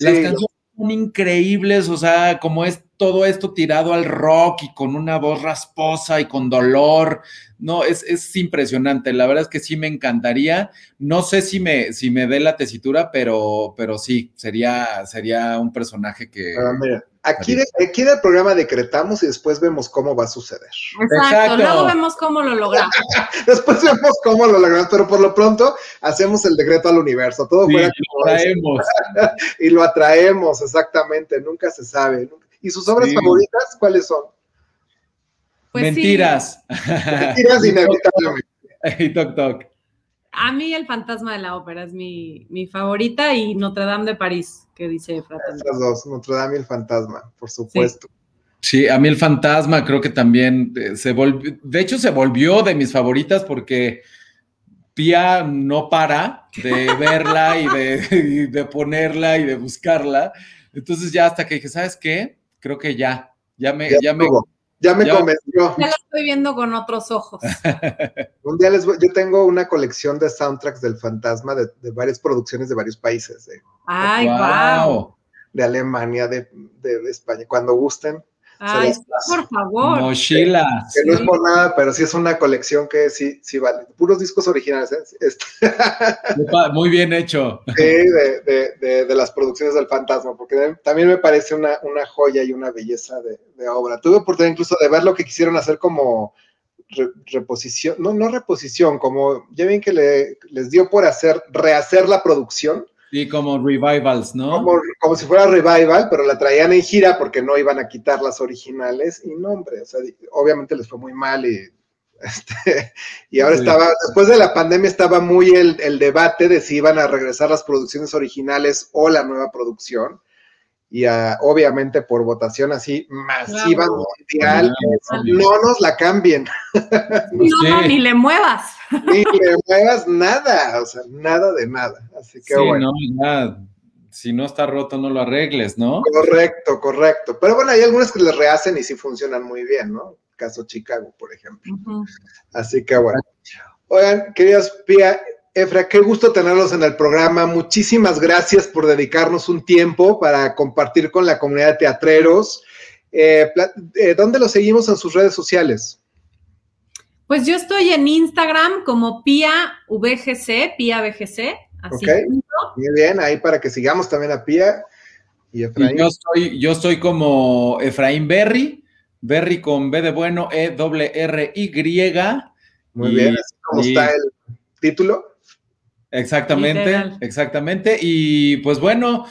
Las canciones increíbles, o sea, como es todo esto tirado al rock y con una voz rasposa y con dolor. No, es, es impresionante. La verdad es que sí me encantaría. No sé si me, si me dé la tesitura, pero, pero sí, sería, sería un personaje que. Ah, mira, aquí, aquí en el programa decretamos y después vemos cómo va a suceder. Exacto, luego vemos cómo lo logramos. después vemos cómo lo logramos, pero por lo pronto hacemos el decreto al universo. Todo fuera lo traemos. y lo atraemos, exactamente. Nunca se sabe. ¿Y sus obras favoritas cuáles son? Pues Mentiras. Mentiras inevitablemente. y toc toc. A mí el fantasma de la ópera es mi, favorita y Notre Dame de París, que dice Fratellini. Esas dos, Notre Dame y el fantasma, por supuesto. Sí. a mí el fantasma creo que también eh, se volvió, de hecho se volvió de mis favoritas porque Pia no para de verla y de, y de ponerla y de buscarla. Entonces ya hasta que dije, ¿sabes qué? creo que ya, ya me, ya, me, ya me convenció. Ya lo estoy viendo con otros ojos. Un día les voy, yo tengo una colección de soundtracks del fantasma de, varias producciones de varios países. Ay, wow. De Alemania, de, de España. Cuando gusten, Ay, por favor. Mochila. Que no es por nada, pero sí es una colección que sí, sí vale. Puros discos originales. ¿eh? Este. Muy bien hecho. Sí, de, de, de, las producciones del fantasma, porque también me parece una, una joya y una belleza de, obra. Tuve oportunidad incluso de ver lo que quisieron hacer como reposición, no, no reposición, como ya ven que le, les dio por hacer, rehacer la producción Sí, como revivals, ¿no? Como, si fuera revival, pero la traían en gira porque no iban a quitar las originales. Y no, hombre, o sea, obviamente les fue muy mal y, este, y ahora estaba, después de la pandemia estaba muy el, el, debate de si iban a regresar las producciones originales o la nueva producción y obviamente por votación así masiva mundial, no nos la cambien. No, ni le muevas. Ni le muevas nada, o sea, nada de nada. Así que bueno. si no está roto, no lo arregles, ¿no? Correcto, correcto. Pero bueno, hay algunas que les rehacen y sí funcionan muy bien, ¿no? Caso Chicago, por ejemplo. Así que bueno. Oigan, queridas Pia, Efra, qué gusto tenerlos en el programa. Muchísimas gracias por dedicarnos un tiempo para compartir con la comunidad de teatreros. Eh, eh, ¿Dónde los seguimos en sus redes sociales? Pues yo estoy en Instagram como Pia VGC, Pia VGC. Así Muy bien, ahí para que sigamos también a Pia y Efraín. yo, estoy como Efraín Berry, Berry con B de bueno, E W R Y. Muy bien, así como está el título. Exactamente, exactamente. Y pues bueno,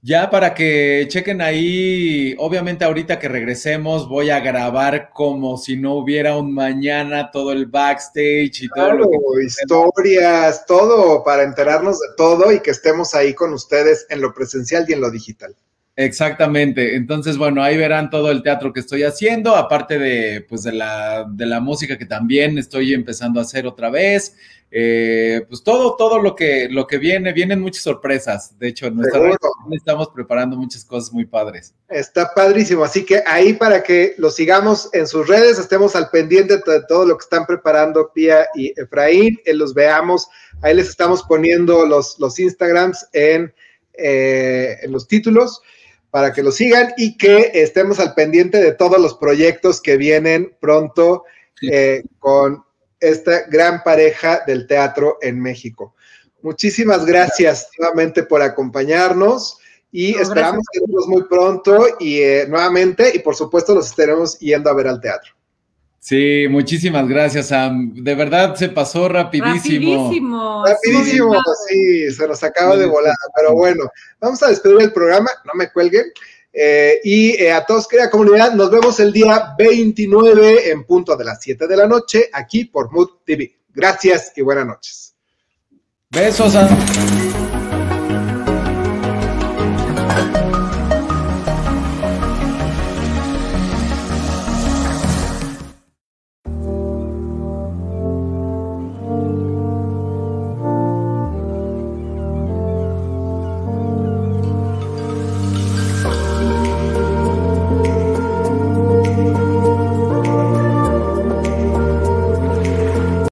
ya para que chequen ahí, obviamente ahorita que regresemos voy a grabar como si no hubiera un mañana todo el backstage y todo lo que historias, todo para enterarnos de todo y que estemos ahí con ustedes en lo presencial y en lo digital. Exactamente. Entonces, bueno, ahí verán todo el teatro que estoy haciendo, aparte de, pues, de la, de la música que también estoy empezando a hacer otra vez. Eh, pues todo, todo lo que, lo que viene, vienen muchas sorpresas. De hecho, en nuestra estamos preparando muchas cosas muy padres. Está padrísimo. Así que ahí para que lo sigamos en sus redes, estemos al pendiente de todo lo que están preparando Pía y Efraín, eh, los veamos. Ahí les estamos poniendo los, los Instagrams en, eh, en los títulos para que lo sigan y que estemos al pendiente de todos los proyectos que vienen pronto eh, con esta gran pareja del teatro en México. Muchísimas gracias nuevamente por acompañarnos y esperamos que verlos muy pronto y eh, nuevamente y por supuesto los estaremos yendo a ver al teatro. Sí, muchísimas gracias, Sam. De verdad se pasó rapidísimo. Rapidísimo. Rapidísimo, sí, se nos acaba de volar. Pero bueno, vamos a despedir el programa, no me cuelguen. Eh, y eh, a todos, querida comunidad, nos vemos el día 29 en punto de las 7 de la noche aquí por Mood TV. Gracias y buenas noches. Besos. Sam.